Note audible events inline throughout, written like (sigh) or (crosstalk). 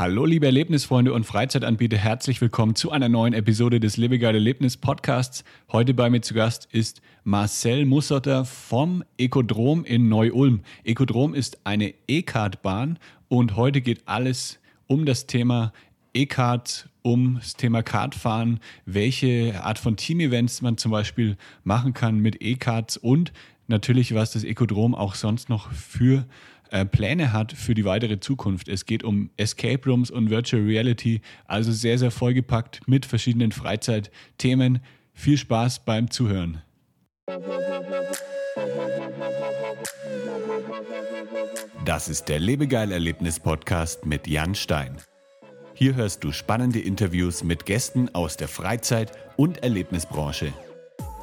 Hallo liebe Erlebnisfreunde und Freizeitanbieter, herzlich willkommen zu einer neuen Episode des Lebegeil Erlebnis Podcasts. Heute bei mir zu Gast ist Marcel Mussotter vom Ekodrom in Neu-Ulm. Ekodrom ist eine E-Card-Bahn und heute geht alles um das Thema E-Card, um das Thema Kartfahren, welche Art von Team-Events man zum Beispiel machen kann mit E-Cards und natürlich, was das Ekodrom auch sonst noch für äh, Pläne hat für die weitere Zukunft. Es geht um Escape Rooms und Virtual Reality, also sehr, sehr vollgepackt mit verschiedenen Freizeitthemen. Viel Spaß beim Zuhören. Das ist der Lebegeil-Erlebnis-Podcast mit Jan Stein. Hier hörst du spannende Interviews mit Gästen aus der Freizeit- und Erlebnisbranche.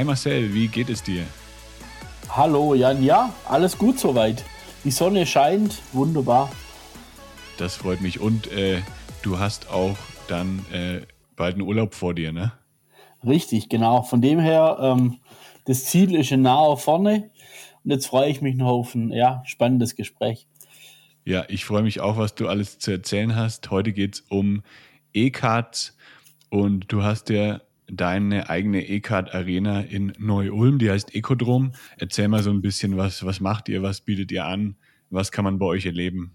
Hi Marcel, wie geht es dir? Hallo Jan, ja, alles gut soweit. Die Sonne scheint, wunderbar. Das freut mich. Und äh, du hast auch dann äh, bald einen Urlaub vor dir, ne? Richtig, genau. Von dem her, ähm, das Ziel ist in naher vorne. Und jetzt freue ich mich noch auf ein ja, spannendes Gespräch. Ja, ich freue mich auch, was du alles zu erzählen hast. Heute geht es um E-Cards und du hast ja deine eigene E-Card Arena in Neu-Ulm, die heißt Ekodrom. Erzähl mal so ein bisschen, was, was macht ihr, was bietet ihr an, was kann man bei euch erleben?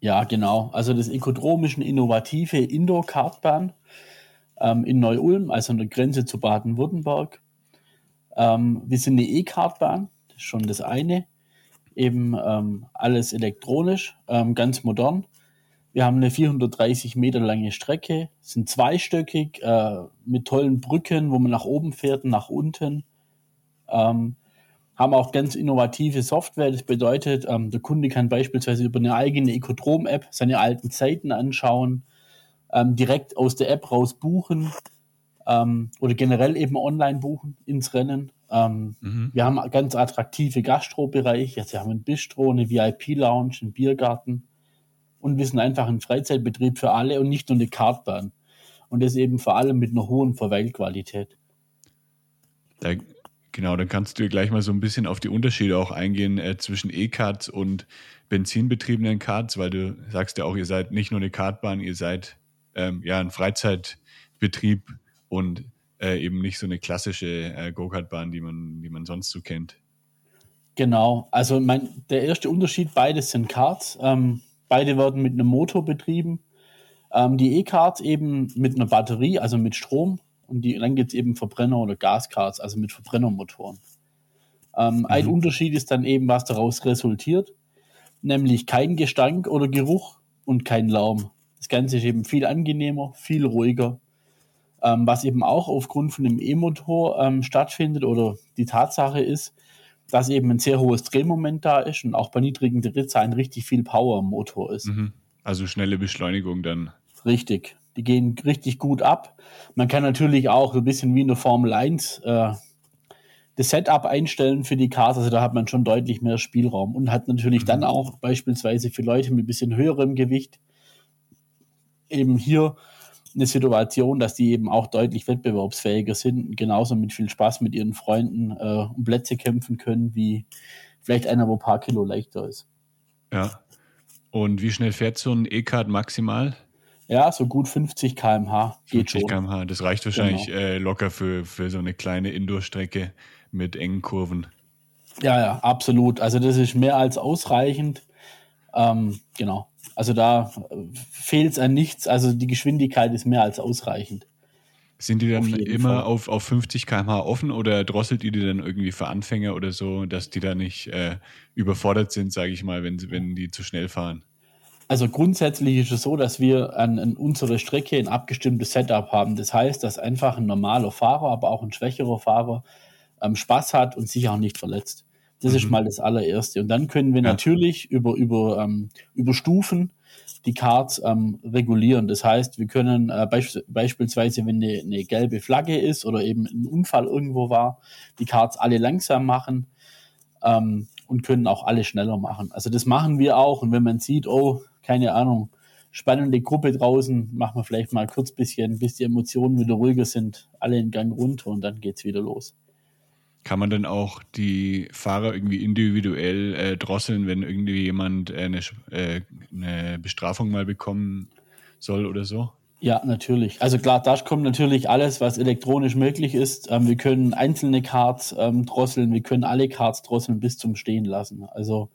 Ja, genau. Also das Ekodrom ist eine innovative Indoor-Kartbahn ähm, in Neu-Ulm, also an der Grenze zu Baden-Württemberg. Ähm, wir sind eine E-Kartbahn, schon das eine. Eben ähm, alles elektronisch, ähm, ganz modern. Wir haben eine 430 Meter lange Strecke, sind zweistöckig äh, mit tollen Brücken, wo man nach oben fährt und nach unten. Ähm, haben auch ganz innovative Software. Das bedeutet, ähm, der Kunde kann beispielsweise über eine eigene Ecodrom-App seine alten Zeiten anschauen, ähm, direkt aus der App raus buchen ähm, oder generell eben online buchen ins Rennen. Ähm, mhm. Wir haben ganz attraktive Gastrobereiche. Also wir haben ein Bistro, eine VIP-Lounge, einen Biergarten und wir sind einfach ein Freizeitbetrieb für alle und nicht nur eine Kartbahn. Und das eben vor allem mit einer hohen Verweilqualität. Da, genau, dann kannst du gleich mal so ein bisschen auf die Unterschiede auch eingehen äh, zwischen E-Cards und benzinbetriebenen Cards, weil du sagst ja auch, ihr seid nicht nur eine Kartbahn, ihr seid ähm, ja ein Freizeitbetrieb und äh, eben nicht so eine klassische äh, Go-Kart-Bahn, die man, die man sonst so kennt. Genau, also mein, der erste Unterschied, beides sind Karts. Ähm, Beide werden mit einem Motor betrieben. Ähm, die E-Cards eben mit einer Batterie, also mit Strom. Und die, dann gibt es eben Verbrenner- oder Gascards, also mit Verbrennermotoren. Ähm, mhm. Ein Unterschied ist dann eben, was daraus resultiert, nämlich kein Gestank oder Geruch und kein Lärm. Das Ganze ist eben viel angenehmer, viel ruhiger. Ähm, was eben auch aufgrund von dem E-Motor ähm, stattfindet oder die Tatsache ist, dass eben ein sehr hohes Drehmoment da ist und auch bei niedrigen Drehzahlen richtig viel Power im Motor ist. Mhm. Also schnelle Beschleunigung dann. Richtig. Die gehen richtig gut ab. Man kann natürlich auch ein bisschen wie in der Formel 1 äh, das Setup einstellen für die Cars. Also da hat man schon deutlich mehr Spielraum und hat natürlich mhm. dann auch beispielsweise für Leute mit ein bisschen höherem Gewicht eben hier eine Situation, dass die eben auch deutlich wettbewerbsfähiger sind, genauso mit viel Spaß mit ihren Freunden äh, um Plätze kämpfen können, wie vielleicht einer, wo ein paar Kilo leichter ist. Ja. Und wie schnell fährt so ein E-Card maximal? Ja, so gut 50 km/h geht 50 km/h, das reicht wahrscheinlich genau. äh, locker für, für so eine kleine Indoor-Strecke mit engen Kurven. Ja, ja, absolut. Also das ist mehr als ausreichend. Ähm, genau. Also da fehlt es an nichts. Also die Geschwindigkeit ist mehr als ausreichend. Sind die dann auf immer auf, auf 50 km/h offen oder drosselt ihr die dann irgendwie für Anfänger oder so, dass die da nicht äh, überfordert sind, sage ich mal, wenn, wenn die zu schnell fahren? Also grundsätzlich ist es so, dass wir an, an unserer Strecke ein abgestimmtes Setup haben. Das heißt, dass einfach ein normaler Fahrer, aber auch ein schwächerer Fahrer ähm, Spaß hat und sich auch nicht verletzt. Das mhm. ist mal das allererste. Und dann können wir ja. natürlich über, über, ähm, über Stufen die Cards ähm, regulieren. Das heißt, wir können äh, beisp beispielsweise, wenn eine, eine, gelbe Flagge ist oder eben ein Unfall irgendwo war, die Cards alle langsam machen ähm, und können auch alle schneller machen. Also das machen wir auch. Und wenn man sieht, oh, keine Ahnung, spannende Gruppe draußen, machen wir vielleicht mal kurz bisschen, bis die Emotionen wieder ruhiger sind, alle in Gang runter und dann geht's wieder los. Kann man dann auch die Fahrer irgendwie individuell äh, drosseln, wenn irgendwie jemand äh, eine, äh, eine Bestrafung mal bekommen soll oder so? Ja, natürlich. Also klar, da kommt natürlich alles, was elektronisch möglich ist. Ähm, wir können einzelne Cards ähm, drosseln, wir können alle Cards drosseln bis zum Stehen lassen. Also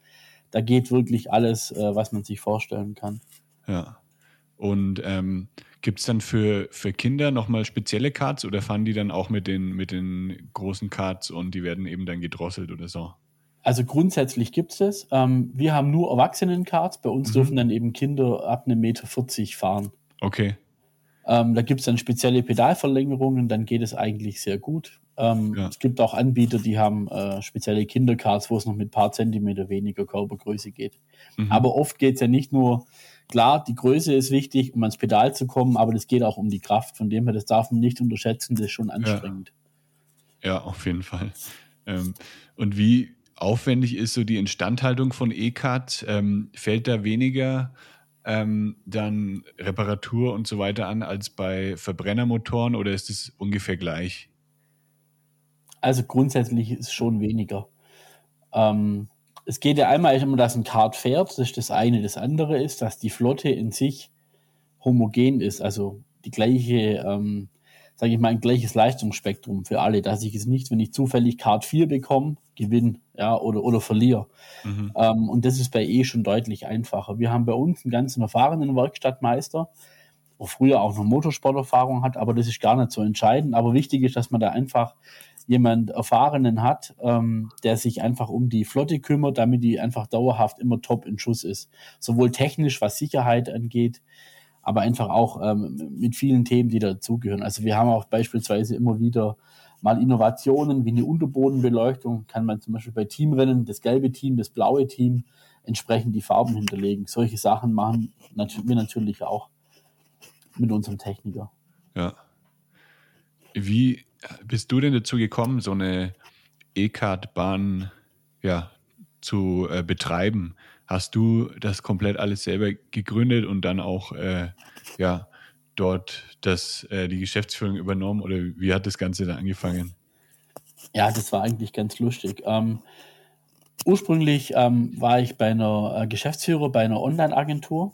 da geht wirklich alles, äh, was man sich vorstellen kann. Ja. Und ähm, gibt es dann für, für Kinder nochmal spezielle Cards oder fahren die dann auch mit den, mit den großen Cards und die werden eben dann gedrosselt oder so? Also grundsätzlich gibt es das. Ähm, wir haben nur Erwachsenen-Cards. Bei uns mhm. dürfen dann eben Kinder ab einem Meter 40 fahren. Okay. Ähm, da gibt es dann spezielle Pedalverlängerungen, dann geht es eigentlich sehr gut. Ähm, ja. Es gibt auch Anbieter, die haben äh, spezielle Kindercards, wo es noch mit ein paar Zentimeter weniger Körpergröße geht. Mhm. Aber oft geht es ja nicht nur Klar, die Größe ist wichtig, um ans Pedal zu kommen, aber das geht auch um die Kraft. Von dem her, das darf man nicht unterschätzen, das ist schon anstrengend. Ja, ja auf jeden Fall. Ähm, und wie aufwendig ist so die Instandhaltung von E-Card? Ähm, fällt da weniger ähm, dann Reparatur und so weiter an als bei Verbrennermotoren oder ist es ungefähr gleich? Also grundsätzlich ist es schon weniger. Ähm, es geht ja einmal immer, dass ein Kart fährt, das ist das eine. Das andere ist, dass die Flotte in sich homogen ist, also die gleiche, ähm, sage ich mal, ein gleiches Leistungsspektrum für alle, dass ich es nicht, wenn ich zufällig Kart 4 bekomme, gewinne ja, oder, oder verliere. Mhm. Ähm, und das ist bei E schon deutlich einfacher. Wir haben bei uns einen ganz erfahrenen Werkstattmeister, der früher auch noch Motorsporterfahrung hat, aber das ist gar nicht so entscheidend. Aber wichtig ist, dass man da einfach jemand Erfahrenen hat, ähm, der sich einfach um die Flotte kümmert, damit die einfach dauerhaft immer top in Schuss ist. Sowohl technisch, was Sicherheit angeht, aber einfach auch ähm, mit vielen Themen, die dazugehören. Also wir haben auch beispielsweise immer wieder mal Innovationen wie eine Unterbodenbeleuchtung, kann man zum Beispiel bei Teamrennen das gelbe Team, das blaue Team entsprechend die Farben hinterlegen. Solche Sachen machen wir natürlich auch mit unserem Techniker. Ja. Wie bist du denn dazu gekommen, so eine E-Card-Bahn ja, zu äh, betreiben? Hast du das komplett alles selber gegründet und dann auch äh, ja, dort das, äh, die Geschäftsführung übernommen oder wie hat das Ganze dann angefangen? Ja, das war eigentlich ganz lustig. Ähm, ursprünglich ähm, war ich bei einer äh, Geschäftsführer bei einer Online-Agentur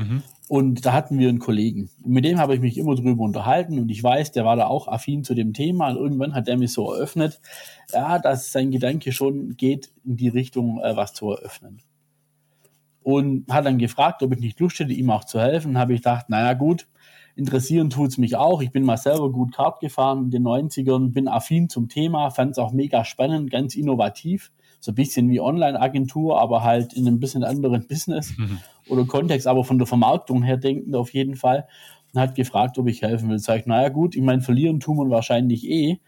mhm. Und da hatten wir einen Kollegen. Und mit dem habe ich mich immer drüber unterhalten und ich weiß, der war da auch affin zu dem Thema und irgendwann hat er mich so eröffnet, ja, dass sein Gedanke schon geht in die Richtung, äh, was zu eröffnen. Und hat dann gefragt, ob ich nicht Lust hätte, ihm auch zu helfen. Habe ich gedacht, naja gut, interessieren tut's mich auch. Ich bin mal selber gut Kart gefahren in den 90ern, bin affin zum Thema, fand es auch mega spannend, ganz innovativ so ein bisschen wie Online-Agentur, aber halt in einem bisschen anderen Business (laughs) mhm. oder Kontext, aber von der Vermarktung her denkend auf jeden Fall. Und hat gefragt, ob ich helfen will. Sag ich, naja gut, ich meine, verlieren tun wir wahrscheinlich eh.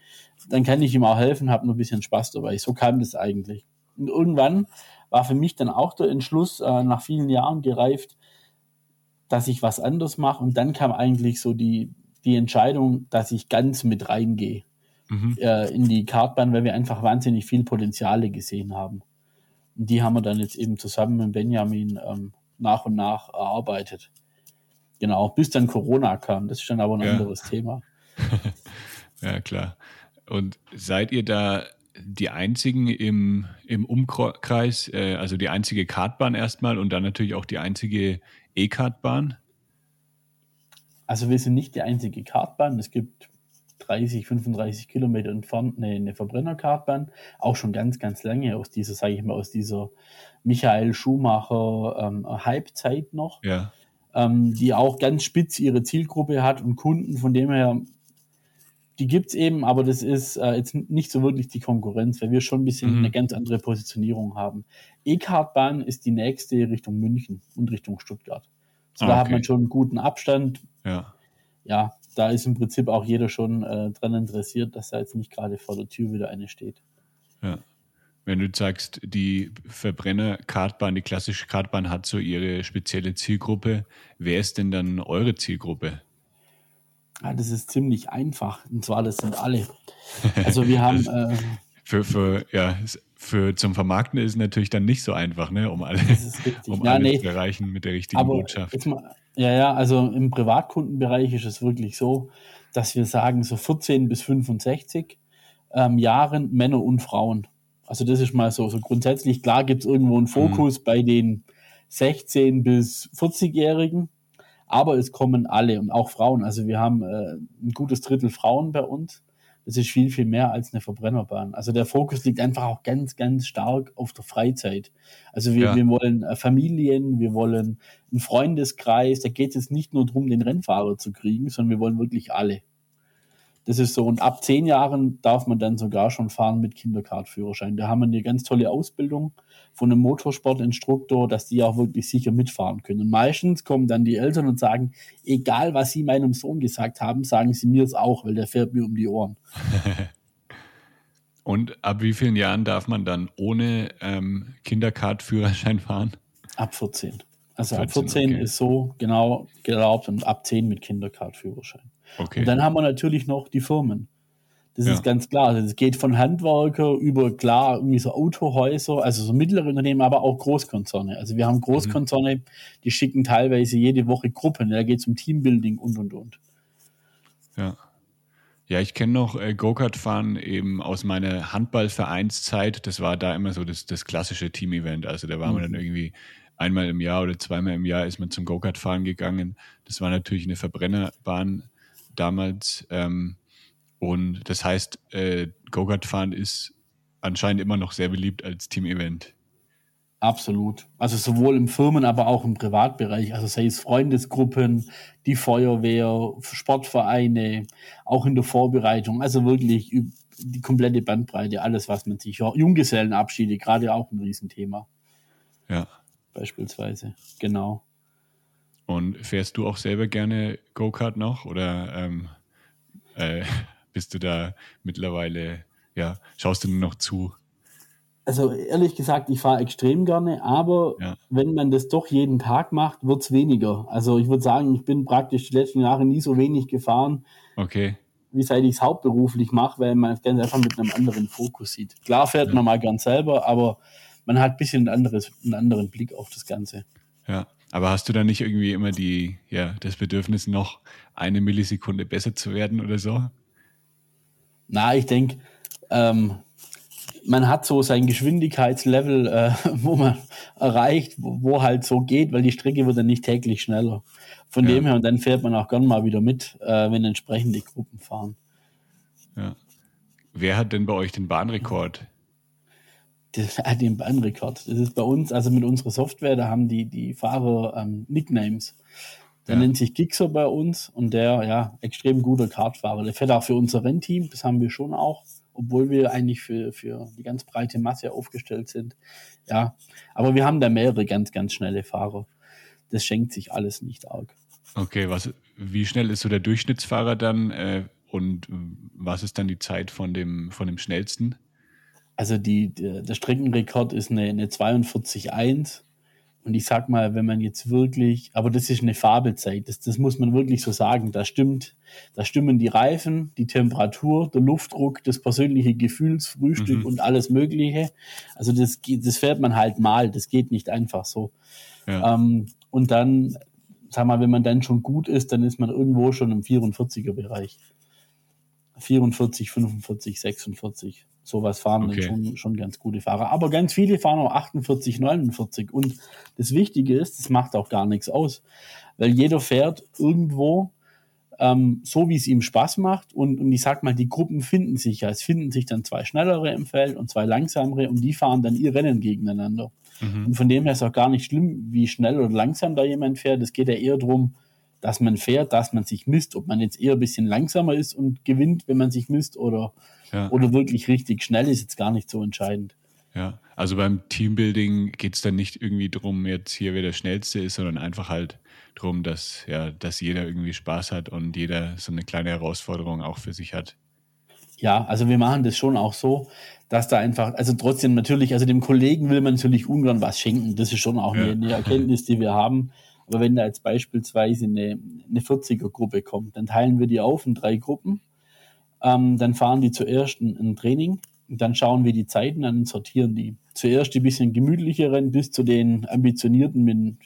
Dann kann ich ihm auch helfen, habe nur ein bisschen Spaß dabei. So kam das eigentlich. Und irgendwann war für mich dann auch der Entschluss, äh, nach vielen Jahren gereift, dass ich was anderes mache. Und dann kam eigentlich so die, die Entscheidung, dass ich ganz mit reingehe mhm. äh, in die Kartbahn, weil wir einfach wahnsinnig viel Potenziale gesehen haben. Und die haben wir dann jetzt eben zusammen mit Benjamin ähm, nach und nach erarbeitet. Genau, bis dann Corona kam. Das ist dann aber ein ja. anderes Thema. (laughs) ja, klar. Und seid ihr da die einzigen im, im Umkreis, äh, also die einzige Kartbahn erstmal und dann natürlich auch die einzige E-Kartbahn? Also wir sind nicht die einzige Kartbahn. Es gibt 30, 35 Kilometer entfernt eine, eine Verbrennerkartbahn, auch schon ganz, ganz lange aus dieser, sage ich mal, aus dieser Michael Schumacher ähm, Halbzeit noch, ja. ähm, die auch ganz spitz ihre Zielgruppe hat und Kunden, von dem her, die gibt es eben, aber das ist äh, jetzt nicht so wirklich die Konkurrenz, weil wir schon ein bisschen mhm. eine ganz andere Positionierung haben. E-Kartbahn ist die nächste Richtung München und Richtung Stuttgart. Also ah, da okay. hat man schon einen guten Abstand. Ja. Ja, da ist im Prinzip auch jeder schon äh, dran interessiert, dass da jetzt nicht gerade vor der Tür wieder eine steht. Ja. wenn du sagst, die Verbrenner-Kartbahn, die klassische Kartbahn hat so ihre spezielle Zielgruppe, wer ist denn dann eure Zielgruppe? Ja, das ist ziemlich einfach. Und zwar, das sind alle. Also wir haben. (laughs) Äh, für, für, ja, für zum Vermarkten ist es natürlich dann nicht so einfach, ne? um alle, um ja, alle nee. zu erreichen mit der richtigen Aber Botschaft. mal, ja, ja, also im Privatkundenbereich ist es wirklich so, dass wir sagen, so 14 bis 65 ähm, Jahren Männer und Frauen. Also das ist mal so, so grundsätzlich. Klar gibt es irgendwo einen Fokus bei den 16 bis 40-Jährigen, aber es kommen alle und auch Frauen. Also wir haben äh, ein gutes Drittel Frauen bei uns. Das ist viel, viel mehr als eine Verbrennerbahn. Also der Fokus liegt einfach auch ganz, ganz stark auf der Freizeit. Also wir, Ja. wir wollen äh, Familien, wir wollen einen Freundeskreis. Da geht es nicht nur darum, den Rennfahrer zu kriegen, sondern wir wollen wirklich alle. Das ist so. Und ab zehn Jahren darf man dann sogar schon fahren mit Kinderkartführerschein. Da haben wir eine ganz tolle Ausbildung von einem Motorsportinstruktor, dass die auch wirklich sicher mitfahren können. Und meistens kommen dann die Eltern und sagen, egal was sie meinem Sohn gesagt haben, sagen sie mir es auch, weil der fährt mir um die Ohren. (laughs) Und ab wie vielen Jahren darf man dann ohne ähm, Kinderkartführerschein fahren? Ab 14. Also ab 14, 14 okay. ist so genau erlaubt und ab 10 mit Kinderkartführerschein. Okay. Und dann haben wir natürlich noch die Firmen. Das Ja. ist ganz klar. Also es geht von Handwerker über klar irgendwie so Autohäuser, also so mittlere Unternehmen, aber auch Großkonzerne. Also wir haben Großkonzerne, die schicken teilweise jede Woche Gruppen. Da geht es um Teambuilding und und und. Ja. Ja, ich kenne noch äh, Go-Kart-Fahren eben aus meiner Handballvereinszeit. Das war da immer so das, das klassische Team-Event. Also da war man dann irgendwie einmal im Jahr oder zweimal im Jahr ist man zum Go-Kart-Fahren gegangen. Das war natürlich eine Verbrennerbahn damals. Ähm, und das heißt, äh, Go-Kart-Fahren ist anscheinend immer noch sehr beliebt als Team-Event. Absolut. Also sowohl im Firmen, aber auch im Privatbereich. Also sei es Freundesgruppen, die Feuerwehr, Sportvereine, auch in der Vorbereitung. Also wirklich die komplette Bandbreite, alles, was man sich, Junggesellenabschiede, gerade auch ein Riesenthema, Ja. Beispielsweise. Genau. Und fährst du auch selber gerne Go-Kart noch oder ähm, äh, (laughs) bist du da mittlerweile, ja, schaust du nur noch zu? Also ehrlich gesagt, ich fahre extrem gerne, aber Ja. wenn man das doch jeden Tag macht, wird's weniger. Also ich würde sagen, ich bin praktisch die letzten Jahre nie so wenig gefahren, Okay. wie seit ich es hauptberuflich mache, weil man es ganz einfach mit einem anderen Fokus sieht. Klar fährt man mal ganz selber, aber man hat ein bisschen ein anderes, einen anderen Blick auf das Ganze. Ja, aber hast du da nicht irgendwie immer die, ja, das Bedürfnis, noch eine Millisekunde besser zu werden oder so? Na, ich denke, ähm, man hat so sein Geschwindigkeitslevel, äh, (laughs) wo man erreicht, wo, wo halt so geht, weil die Strecke wird dann nicht täglich schneller. Von Ja. dem her, und dann fährt man auch gern mal wieder mit, äh, wenn entsprechende Gruppen fahren. Ja. Wer hat denn bei euch den Bahnrekord? Das (laughs) hat den Bahnrekord. Das ist bei uns, also mit unserer Software, da haben die, die Fahrer ähm, Nicknames. Der Ja. nennt sich Gixer bei uns und der, ja, extrem guter Kartfahrer. Der fährt auch für unser Rennteam, das haben wir schon auch, obwohl wir eigentlich für, für die ganz breite Masse aufgestellt sind. Ja, aber wir haben da mehrere ganz, ganz schnelle Fahrer. Das schenkt sich alles nicht arg. Okay, was, wie schnell ist so der Durchschnittsfahrer dann äh, und was ist dann die Zeit von dem, von dem schnellsten? Also die, der, der Streckenrekord ist eine, eine 42,1. Und ich sag mal, wenn man jetzt wirklich, aber das ist eine Fabelzeit, das, das muss man wirklich so sagen. Da stimmt, da stimmen die Reifen, die Temperatur, der Luftdruck, das persönliche Gefühlsfrühstück Mhm. und alles Mögliche. Also das, das fährt man halt mal, das geht nicht einfach so. Ja. Ähm, und dann, sag mal, wenn man dann schon gut ist, dann ist man irgendwo schon im 44er Bereich. 44, 45, 46. Sowas fahren Okay. dann schon, schon ganz gute Fahrer. Aber ganz viele fahren auch 48, 49. Und das Wichtige ist, das macht auch gar nichts aus. Weil jeder fährt irgendwo ähm, so, wie es ihm Spaß macht. Und, und ich sag mal, die Gruppen finden sich ja. Es finden sich dann zwei schnellere im Feld und zwei langsamere und die fahren dann ihr Rennen gegeneinander. Mhm. Und von dem her ist auch gar nicht schlimm, wie schnell oder langsam da jemand fährt. Es geht ja eher darum, dass man fährt, dass man sich misst, ob man jetzt eher ein bisschen langsamer ist und gewinnt, wenn man sich misst, oder, Ja. oder wirklich richtig schnell ist jetzt gar nicht so entscheidend. Ja, also beim Teambuilding geht es dann nicht irgendwie drum, jetzt hier wer der Schnellste ist, sondern einfach halt drum, dass, ja, dass jeder irgendwie Spaß hat und jeder so eine kleine Herausforderung auch für sich hat. Ja, also wir machen das schon auch so, dass da einfach, also trotzdem natürlich, also dem Kollegen will man natürlich ungern was schenken. Das ist schon auch ja. eine, eine, Erkenntnis, die wir haben. Aber wenn da jetzt beispielsweise eine, eine 40er-Gruppe kommt, dann teilen wir die auf in drei Gruppen. Ähm, dann fahren die zuerst ein, ein Training. Und dann schauen wir die Zeiten an und sortieren die. Zuerst die bisschen gemütlicheren bis zu den ambitionierten, mit,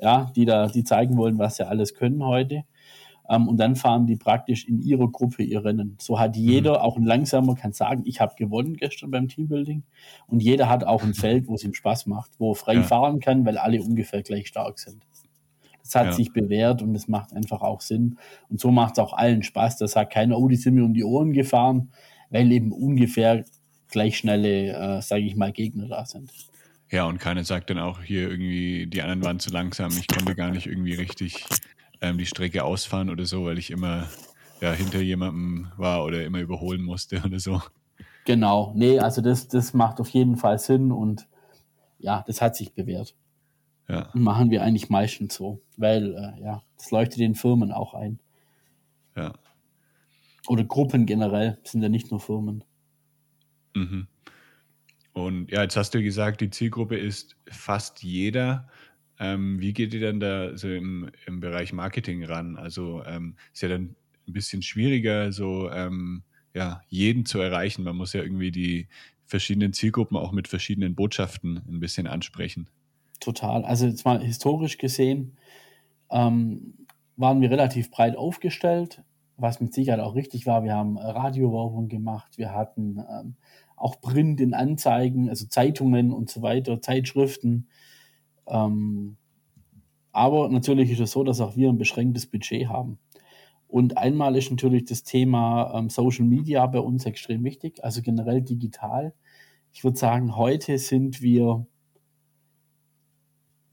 ja, die da, die zeigen wollen, was sie alles können heute. Ähm, und dann fahren die praktisch in ihrer Gruppe ihr Rennen. So hat jeder, mhm. auch ein langsamer, kann sagen, ich habe gewonnen gestern beim Teambuilding. Und jeder hat auch ein Feld, wo es ihm Spaß macht, wo er frei ja. fahren kann, weil alle ungefähr gleich stark sind. Das hat ja. sich bewährt und es macht einfach auch Sinn. Und so macht es auch allen Spaß. Da sagt keiner, oh, die sind mir um die Ohren gefahren, weil eben ungefähr gleich schnelle, äh, sage ich mal, Gegner da sind. Ja, und keiner sagt dann auch hier irgendwie, die anderen waren zu langsam, ich konnte gar nicht irgendwie richtig ähm, die Strecke ausfahren oder so, weil ich immer ja, hinter jemandem war oder immer überholen musste oder so. Genau, nee, also das, das macht auf jeden Fall Sinn und ja, das hat sich bewährt. Ja. Machen wir eigentlich meistens so, weil äh, ja, das leuchtet den Firmen auch ein. Ja. Oder Gruppen generell, sind ja nicht nur Firmen. Mhm. Und ja, jetzt hast du gesagt, die Zielgruppe ist fast jeder. Ähm, wie geht ihr denn da so im, im Bereich Marketing ran? Also ähm, ist ja dann ein bisschen schwieriger, so ähm, ja, jeden zu erreichen. Man muss ja irgendwie die verschiedenen Zielgruppen auch mit verschiedenen Botschaften ein bisschen ansprechen. Total. Also jetzt mal historisch gesehen ähm, waren wir relativ breit aufgestellt, was mit Sicherheit auch richtig war. Wir haben Radiowerbung gemacht, wir hatten ähm, auch Print in Anzeigen, also Zeitungen und so weiter, Zeitschriften. Ähm, aber natürlich ist es so, dass auch wir ein beschränktes Budget haben. Und einmal ist natürlich das Thema ähm, Social Media bei uns extrem wichtig, also generell digital. Ich würde sagen, heute sind wir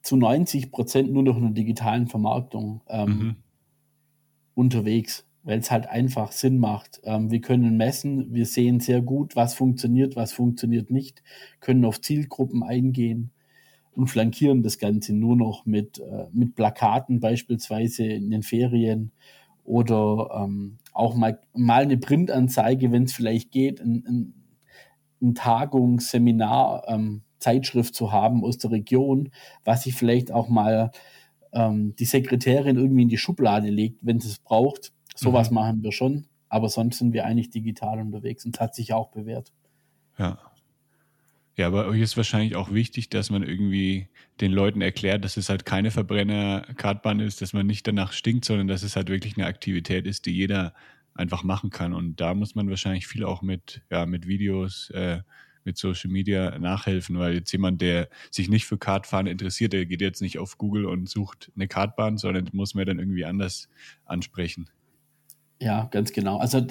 zu 90 Prozent nur noch in der digitalen Vermarktung ähm, mhm. unterwegs, weil es halt einfach Sinn macht. Ähm, wir können messen, wir sehen sehr gut, was funktioniert, was funktioniert nicht, können auf Zielgruppen eingehen und flankieren das Ganze nur noch mit, äh, mit Plakaten beispielsweise in den Ferien oder ähm, auch mal, mal eine Printanzeige, wenn es vielleicht geht, ein, ein, ein Tagungsseminar, ähm, Zeitschrift zu haben aus der Region, was sich vielleicht auch mal ähm, die Sekretärin irgendwie in die Schublade legt, wenn sie es braucht. Sowas mhm. machen wir schon, aber sonst sind wir eigentlich digital unterwegs und hat sich auch bewährt. Ja. Ja, aber euch ist wahrscheinlich auch wichtig, dass man irgendwie den Leuten erklärt, dass es halt keine Verbrenner-Kartbahn ist, dass man nicht danach stinkt, sondern dass es halt wirklich eine Aktivität ist, die jeder einfach machen kann. Und da muss man wahrscheinlich viel auch mit, ja, mit Videos, äh, mit Social Media nachhelfen, weil jetzt jemand, der sich nicht für Kartfahren interessiert, der geht jetzt nicht auf Google und sucht eine Kartbahn, sondern muss man dann irgendwie anders ansprechen. Ja, ganz genau. Also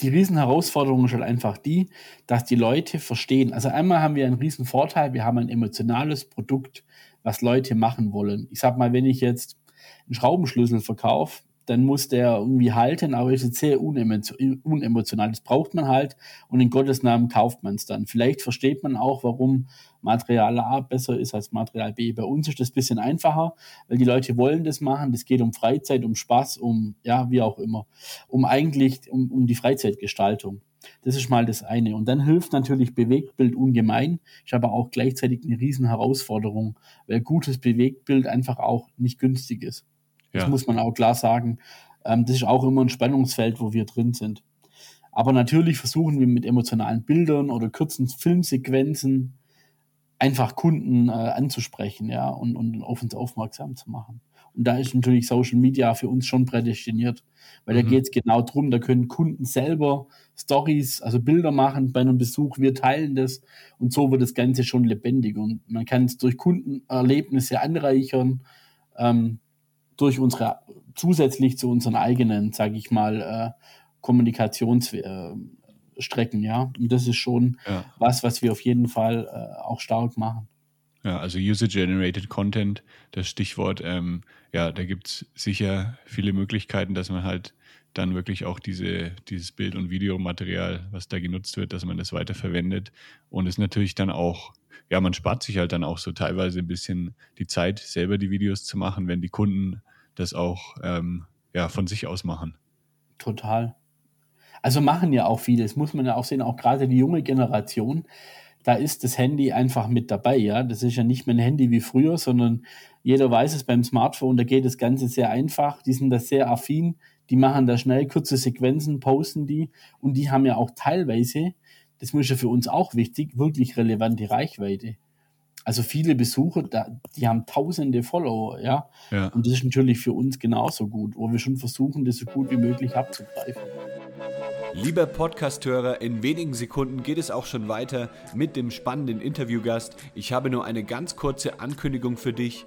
die Riesenherausforderung ist halt einfach die, dass die Leute verstehen. Also einmal haben wir einen riesen Vorteil, wir haben ein emotionales Produkt, was Leute machen wollen. Ich sag mal, wenn ich jetzt einen Schraubenschlüssel verkaufe, dann muss der irgendwie halten, aber ist jetzt sehr unemotional. Das braucht man halt und in Gottes Namen kauft man es dann. Vielleicht versteht man auch, warum Material A besser ist als Material B. Bei uns ist das ein bisschen einfacher, weil die Leute wollen das machen. Das geht um Freizeit, um Spaß, um, ja, wie auch immer. Um eigentlich, um, um die Freizeitgestaltung. Das ist mal das eine. Und dann hilft natürlich Bewegtbild ungemein. Ist aber auch gleichzeitig eine riesen Herausforderung, weil gutes Bewegtbild einfach auch nicht günstig ist. Das ja. muss man auch klar sagen. Ähm, das ist auch immer ein Spannungsfeld, wo wir drin sind. Aber natürlich versuchen wir mit emotionalen Bildern oder kurzen Filmsequenzen einfach Kunden äh, anzusprechen, ja, und, und auf uns aufmerksam zu machen. Und da ist natürlich Social Media für uns schon prädestiniert, weil mhm. da geht es genau drum, da können Kunden selber Stories, also Bilder machen bei einem Besuch, wir teilen das und so wird das Ganze schon lebendig und man kann es durch Kundenerlebnisse anreichern. Ähm, durch unsere zusätzlich zu unseren eigenen, sage ich mal, äh, Kommunikationsstrecken, äh, ja. Und das ist schon ja. was, was wir auf jeden Fall äh, auch stark machen. Ja, also User-Generated Content, das Stichwort, ähm, ja, da gibt es sicher viele Möglichkeiten, dass man halt dann wirklich auch diese, dieses Bild- und Videomaterial, was da genutzt wird, dass man das weiterverwendet. Und es natürlich dann auch, ja, man spart sich halt dann auch so teilweise ein bisschen die Zeit, selber die Videos zu machen, wenn die Kunden das auch ähm, ja, von sich aus machen. Total. Also machen ja auch viele, das muss man ja auch sehen, auch gerade die junge Generation, da ist das Handy einfach mit dabei, ja. Das ist ja nicht mehr ein Handy wie früher, sondern jeder weiß es beim Smartphone, da geht das Ganze sehr einfach, die sind da sehr affin, die machen da schnell kurze Sequenzen, posten die und die haben ja auch teilweise, das ist ja für uns auch wichtig, wirklich relevante Reichweite. Also viele Besucher, die haben tausende Follower, ja? ja. Und das ist natürlich für uns genauso gut, wo wir schon versuchen, das so gut wie möglich abzugreifen. Lieber Podcasthörer, in wenigen Sekunden geht es auch schon weiter mit dem spannenden Interviewgast. Ich habe nur eine ganz kurze Ankündigung für dich.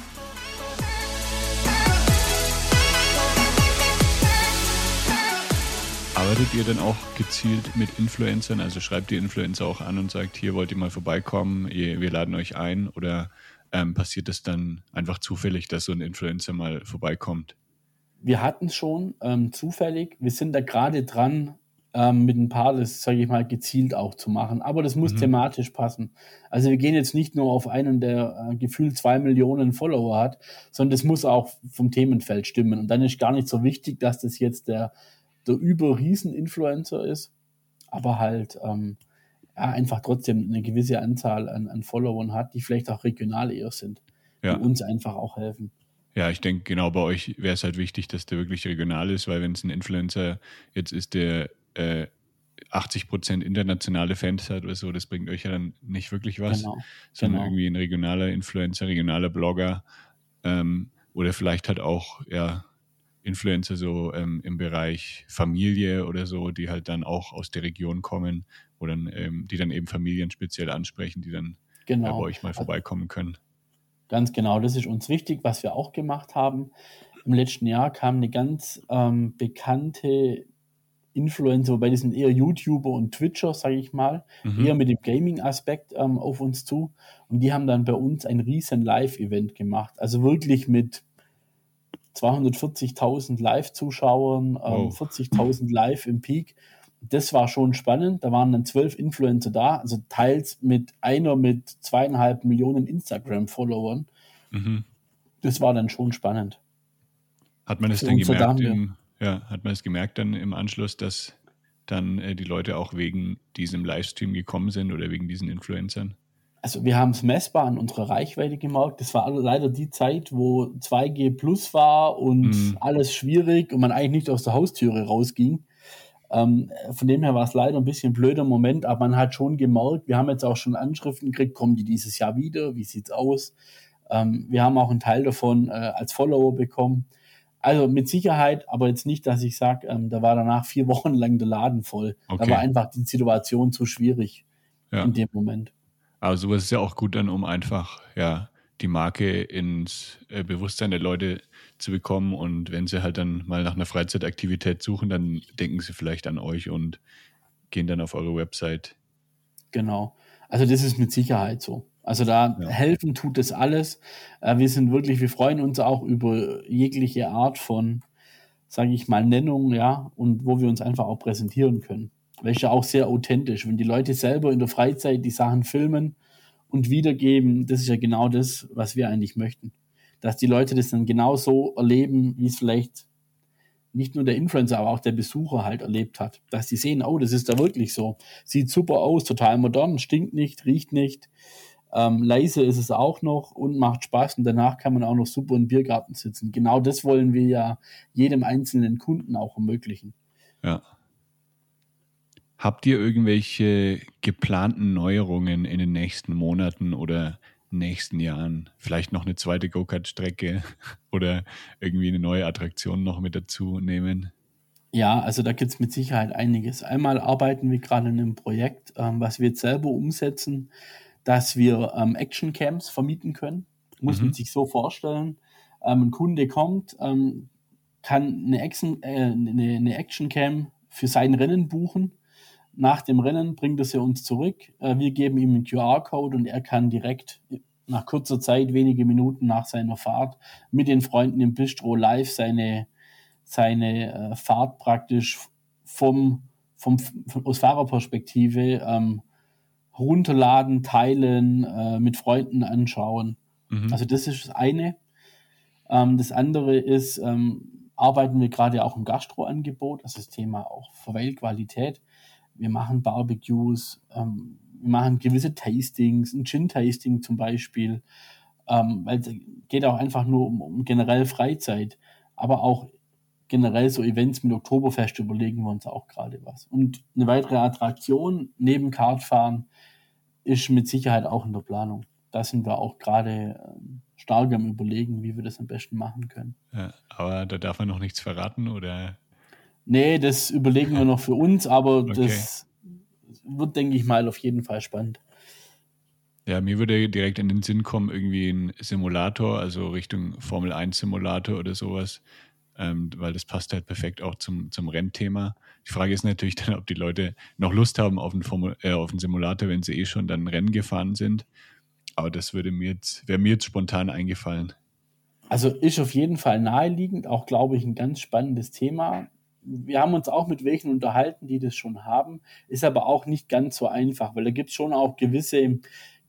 Arbeitet ihr denn auch gezielt mit Influencern? Also schreibt ihr Influencer auch an und sagt, hier wollt ihr mal vorbeikommen, wir laden euch ein? Oder ähm, passiert es dann einfach zufällig, dass so ein Influencer mal vorbeikommt? Wir hatten es schon ähm, zufällig. Wir sind da gerade dran, ähm, mit ein paar, das sage ich mal, gezielt auch zu machen. Aber das muss mhm. thematisch passen. Also wir gehen jetzt nicht nur auf einen, der äh, gefühlt zwei Millionen Follower hat, sondern das muss auch vom Themenfeld stimmen. Und dann ist gar nicht so wichtig, dass das jetzt der der Über-Riesen-Influencer ist, aber halt ähm, ja, einfach trotzdem eine gewisse Anzahl an, an Followern hat, die vielleicht auch regional eher sind, ja. die uns einfach auch helfen. Ja, ich denke, genau bei euch wäre es halt wichtig, dass der wirklich regional ist, weil wenn es ein Influencer jetzt ist, der äh, 80 Prozent internationale Fans hat oder so, das bringt euch ja dann nicht wirklich was, genau. sondern genau. irgendwie ein regionaler Influencer, regionaler Blogger ähm, oder vielleicht hat auch ja Influencer so ähm, im Bereich Familie oder so, die halt dann auch aus der Region kommen, wo dann, ähm, die dann eben Familien speziell ansprechen, die dann genau. ja, bei euch mal vorbeikommen können. Ganz genau, das ist uns wichtig, was wir auch gemacht haben. Im letzten Jahr kam eine ganz ähm, bekannte Influencer, wobei die sind eher YouTuber und Twitcher, sage ich mal, mhm. eher mit dem Gaming-Aspekt ähm, auf uns zu. Und die haben dann bei uns ein riesen Live-Event gemacht. Also wirklich mit 240.000 Live-Zuschauern, ähm, 40.000 Live im Peak. Das war schon spannend. Da waren dann zwölf Influencer da, also teils mit einer mit zweieinhalb Millionen Instagram-Followern. Mhm. Das war dann schon spannend. Hat man es denn gemerkt? Im, ja, hat man es gemerkt dann im Anschluss, dass dann äh, die Leute auch wegen diesem Livestream gekommen sind oder wegen diesen Influencern? Also wir haben es messbar an unserer Reichweite gemerkt. Das war leider die Zeit, wo 2G plus war und mhm. alles schwierig und man eigentlich nicht aus der Haustüre rausging. Ähm, von dem her war es leider ein bisschen ein blöder Moment, aber man hat schon gemerkt, wir haben jetzt auch schon Anschriften gekriegt, kommen die dieses Jahr wieder, wie sieht's aus? Ähm, wir haben auch einen Teil davon äh, als Follower bekommen. Also mit Sicherheit, aber jetzt nicht, dass ich sage, ähm, da war danach vier (laughs) Wochen lang der Laden voll. Okay. Da war einfach die Situation zu schwierig ja. in dem Moment. Aber sowas ist ja auch gut dann, um einfach, ja, die Marke ins äh, Bewusstsein der Leute zu bekommen. Und wenn sie halt dann mal nach einer Freizeitaktivität suchen, dann denken sie vielleicht an euch und gehen dann auf eure Website. Genau. Also das ist mit Sicherheit so. Also da ja. helfen tut das alles. Äh, wir sind wirklich, wir freuen uns auch über jegliche Art von, sage ich mal, Nennung, ja, und wo wir uns einfach auch präsentieren können. Weil ist ja auch sehr authentisch. Wenn die Leute selber in der Freizeit die Sachen filmen und wiedergeben, das ist ja genau das, was wir eigentlich möchten. Dass die Leute das dann genau so erleben, wie es vielleicht nicht nur der Influencer, aber auch der Besucher halt erlebt hat. Dass sie sehen, oh, das ist da wirklich so. Sieht super aus, total modern, stinkt nicht, riecht nicht. Ähm, leise ist es auch noch und macht Spaß und danach kann man auch noch super im Biergarten sitzen. Genau das wollen wir ja jedem einzelnen Kunden auch ermöglichen. Ja. Habt ihr irgendwelche geplanten Neuerungen in den nächsten Monaten oder nächsten Jahren? Vielleicht noch eine zweite Go-Kart-Strecke (laughs) oder irgendwie eine neue Attraktion noch mit dazu nehmen? Ja, also da gibt es mit Sicherheit einiges. Einmal arbeiten wir gerade in einem Projekt, ähm, was wir jetzt selber umsetzen, dass wir ähm, Action-Camps vermieten können. Muss mhm. man sich so vorstellen. Ähm, ein Kunde kommt, ähm, kann eine, Action, äh, eine, eine Action-Cam für sein Rennen buchen Nach dem Rennen bringt er sie uns zurück. Äh, wir geben ihm einen QR-Code und er kann direkt nach kurzer Zeit, wenige Minuten nach seiner Fahrt, mit den Freunden im Bistro live seine, seine äh, Fahrt praktisch vom, vom, vom, aus Fahrerperspektive ähm, runterladen, teilen, äh, mit Freunden anschauen. Mhm. Also das ist das eine. Ähm, das andere ist, ähm, arbeiten wir gerade auch im Gastroangebot, also das Thema auch Verweilqualität. Wir machen Barbecues, ähm, wir machen gewisse Tastings, ein Gin-Tasting zum Beispiel, ähm, weil es geht auch einfach nur um, um generell Freizeit, aber auch generell so Events mit Oktoberfest überlegen wir uns auch gerade was. Und eine weitere Attraktion neben Kartfahren ist mit Sicherheit auch in der Planung. Da sind wir auch gerade ähm, stark am Überlegen, wie wir das am besten machen können. Ja, aber da darf man noch nichts verraten, oder? Nee, das überlegen wir noch für uns, aber okay. das wird, denke ich mal, auf jeden Fall spannend. Ja, mir würde direkt in den Sinn kommen, irgendwie ein Simulator, also Richtung Formel 1 Simulator oder sowas, ähm, weil das passt halt perfekt auch zum, zum Rennthema. Die Frage ist natürlich dann, ob die Leute noch Lust haben auf einen, Formel, äh, auf einen Simulator, wenn sie eh schon dann Rennen gefahren sind. Aber das würde mir jetzt, wäre mir jetzt spontan eingefallen. Also ist auf jeden Fall naheliegend, auch glaube ich ein ganz spannendes Thema. Wir haben uns auch mit welchen unterhalten, die das schon haben, ist aber auch nicht ganz so einfach, weil da gibt es schon auch gewisse,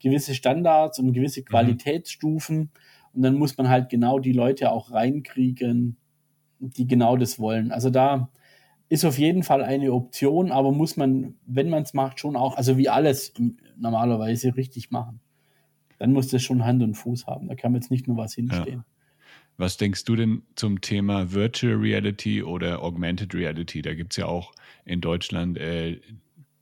gewisse Standards und gewisse mhm. Qualitätsstufen. Und dann muss man halt genau die Leute auch reinkriegen, die genau das wollen. Also da ist auf jeden Fall eine Option, aber muss man, wenn man es macht, schon auch, also wie alles normalerweise richtig machen. Dann muss das schon Hand und Fuß haben. Da kann man jetzt nicht nur was hinstehen. Ja. Was denkst du denn zum Thema Virtual Reality oder Augmented Reality? Da gibt es ja auch in Deutschland äh,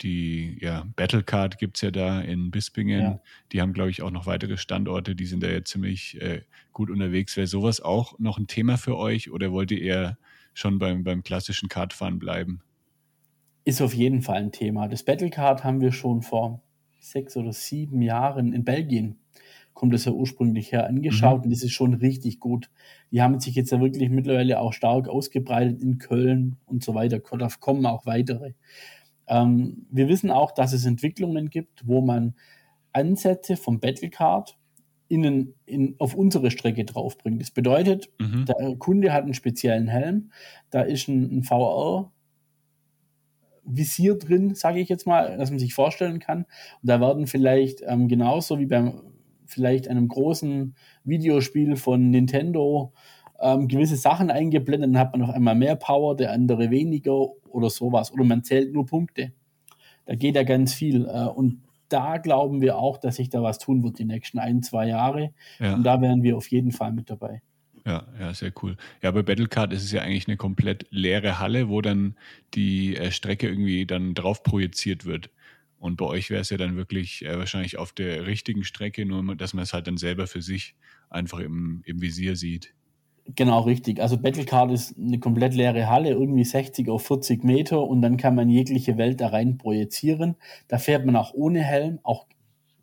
die ja, Battlecard gibt es ja da in Bispingen. Ja. Die haben, glaube ich, auch noch weitere Standorte. Die sind da jetzt ziemlich äh, gut unterwegs. Wäre sowas auch noch ein Thema für euch oder wollt ihr eher schon beim, beim klassischen Kartfahren bleiben? Ist auf jeden Fall ein Thema. Das Battlecard haben wir schon vor sechs oder sieben Jahren in Belgien, kommt das ja ursprünglich her, angeschaut mhm. und das ist schon richtig gut. Die haben sich jetzt ja wirklich mittlerweile auch stark ausgebreitet in Köln und so weiter. Da kommen auch weitere. Ähm, wir wissen auch, dass es Entwicklungen gibt, wo man Ansätze vom Battlecard in, in, auf unsere Strecke draufbringt. Das bedeutet, mhm. der Kunde hat einen speziellen Helm, da ist ein, ein VR Visier drin, sage ich jetzt mal, dass man sich vorstellen kann. Und da werden vielleicht ähm, genauso wie beim vielleicht einem großen Videospiel von Nintendo ähm, gewisse Sachen eingeblendet, dann hat man auf einmal mehr Power, der andere weniger oder sowas. Oder man zählt nur Punkte. Da geht ja ganz viel. Äh, und da glauben wir auch, dass sich da was tun wird die nächsten ein, zwei Jahre. Ja. Und da wären wir auf jeden Fall mit dabei. Ja, ja, sehr cool. Ja, bei Battlecard ist es ja eigentlich eine komplett leere Halle, wo dann die äh, Strecke irgendwie dann drauf projiziert wird. Und bei euch wäre es ja dann wirklich äh, wahrscheinlich auf der richtigen Strecke, nur dass man es halt dann selber für sich einfach im, im Visier sieht. Genau, richtig. Also Battlecard ist eine komplett leere Halle, irgendwie 60 auf 40 Meter und dann kann man jegliche Welt da rein projizieren. Da fährt man auch ohne Helm. Auch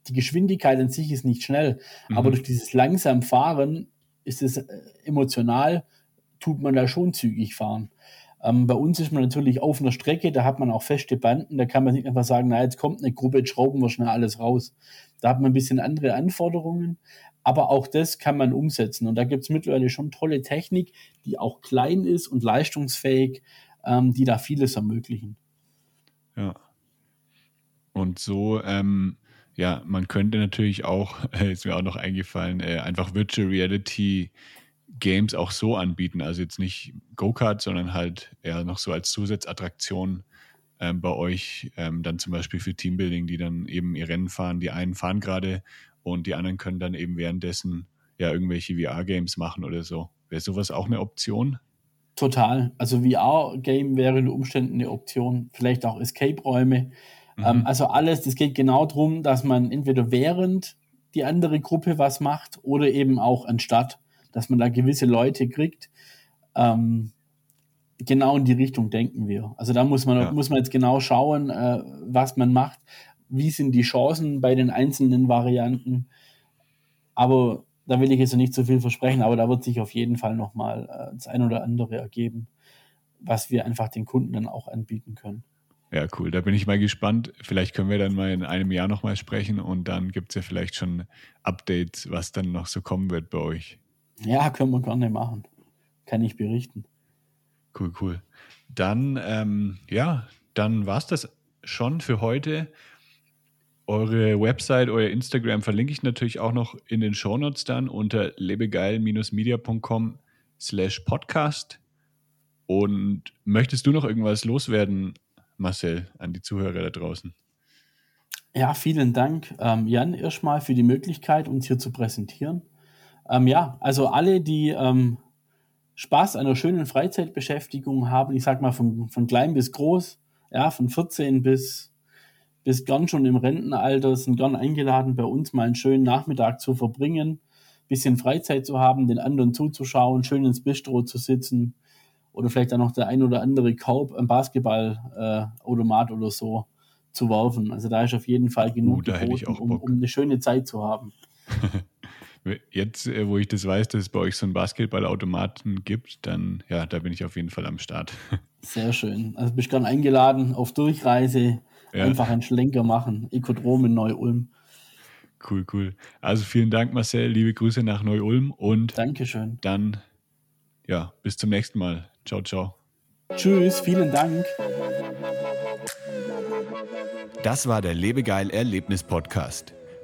die Geschwindigkeit an sich ist nicht schnell, mhm. aber durch dieses langsam Fahren ist es äh, emotional, tut man da schon zügig fahren. Ähm, bei uns ist man natürlich auf einer Strecke, da hat man auch feste Banden, da kann man nicht einfach sagen, na, jetzt kommt eine Gruppe, jetzt schrauben wir schnell alles raus. Da hat man ein bisschen andere Anforderungen, aber auch das kann man umsetzen. Und da gibt es mittlerweile schon tolle Technik, die auch klein ist und leistungsfähig, ähm, die da vieles ermöglichen. Ja. Und so, ähm, ja, man könnte natürlich auch, (laughs) ist mir auch noch eingefallen, äh, einfach Virtual Reality Games auch so anbieten. Also jetzt nicht Go-Kart, sondern halt eher noch so als Zusatzattraktion ähm, bei euch, ähm, dann zum Beispiel für Teambuilding, die dann eben ihr Rennen fahren. Die einen fahren gerade und die anderen können dann eben währenddessen ja irgendwelche VR-Games machen oder so. Wäre sowas auch eine Option? Total. Also VR-Game wäre unter Umständen eine Option. Vielleicht auch Escape-Räume. Mhm. Ähm, also alles, das geht genau darum, dass man entweder während die andere Gruppe was macht oder eben auch anstatt, dass man da gewisse Leute kriegt. Ähm, genau in die Richtung denken wir. Also da muss man, ja. muss man jetzt genau schauen, äh, was man macht wie sind die Chancen bei den einzelnen Varianten. Aber da will ich jetzt nicht zu viel versprechen, aber da wird sich auf jeden Fall nochmal äh, das ein oder andere ergeben, was wir einfach den Kunden dann auch anbieten können. Ja, cool. Da bin ich mal gespannt. Vielleicht können wir dann mal in einem Jahr nochmal sprechen und dann gibt es ja vielleicht schon Updates, was dann noch so kommen wird bei euch. Ja, können wir gerne machen. Kann ich berichten. Cool, cool. Dann, ähm, ja, dann war es das schon für heute. Eure Website, euer Instagram verlinke ich natürlich auch noch in den Shownotes dann unter lebegeil-media.com slash podcast. Und möchtest du noch irgendwas loswerden, Marcel, an die Zuhörer da draußen? Ja, vielen Dank, ähm, Jan, erstmal für die Möglichkeit, uns hier zu präsentieren. Ähm, ja, also alle, die ähm, Spaß an einer schönen Freizeitbeschäftigung haben, ich sag mal von, von klein bis groß, ja, von 14 bis, bis gern schon im Rentenalter, sind gern eingeladen, bei uns mal einen schönen Nachmittag zu verbringen, bisschen Freizeit zu haben, den anderen zuzuschauen, schön ins Bistro zu sitzen oder vielleicht dann noch der ein oder andere Korb am Basketballautomat äh, oder so zu werfen. Also da ist auf jeden Fall genug uh, geboten, um, um eine schöne Zeit zu haben. (laughs) Jetzt, äh, wo ich das weiß, dass es bei euch so einen Basketballautomaten gibt, dann ja, da bin ich auf jeden Fall am Start. (laughs) Sehr schön. Also bist gern eingeladen auf Durchreise, ja. einfach einen Schlenker machen. Ekodrom in Neu-Ulm. Cool, cool. Also vielen Dank, Marcel. Liebe Grüße nach Neu-Ulm und Dankeschön. Dann ja, bis zum nächsten Mal. Ciao, ciao. Tschüss, vielen Dank. Das war der Lebegeil Erlebnis Podcast.